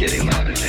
kidding, man.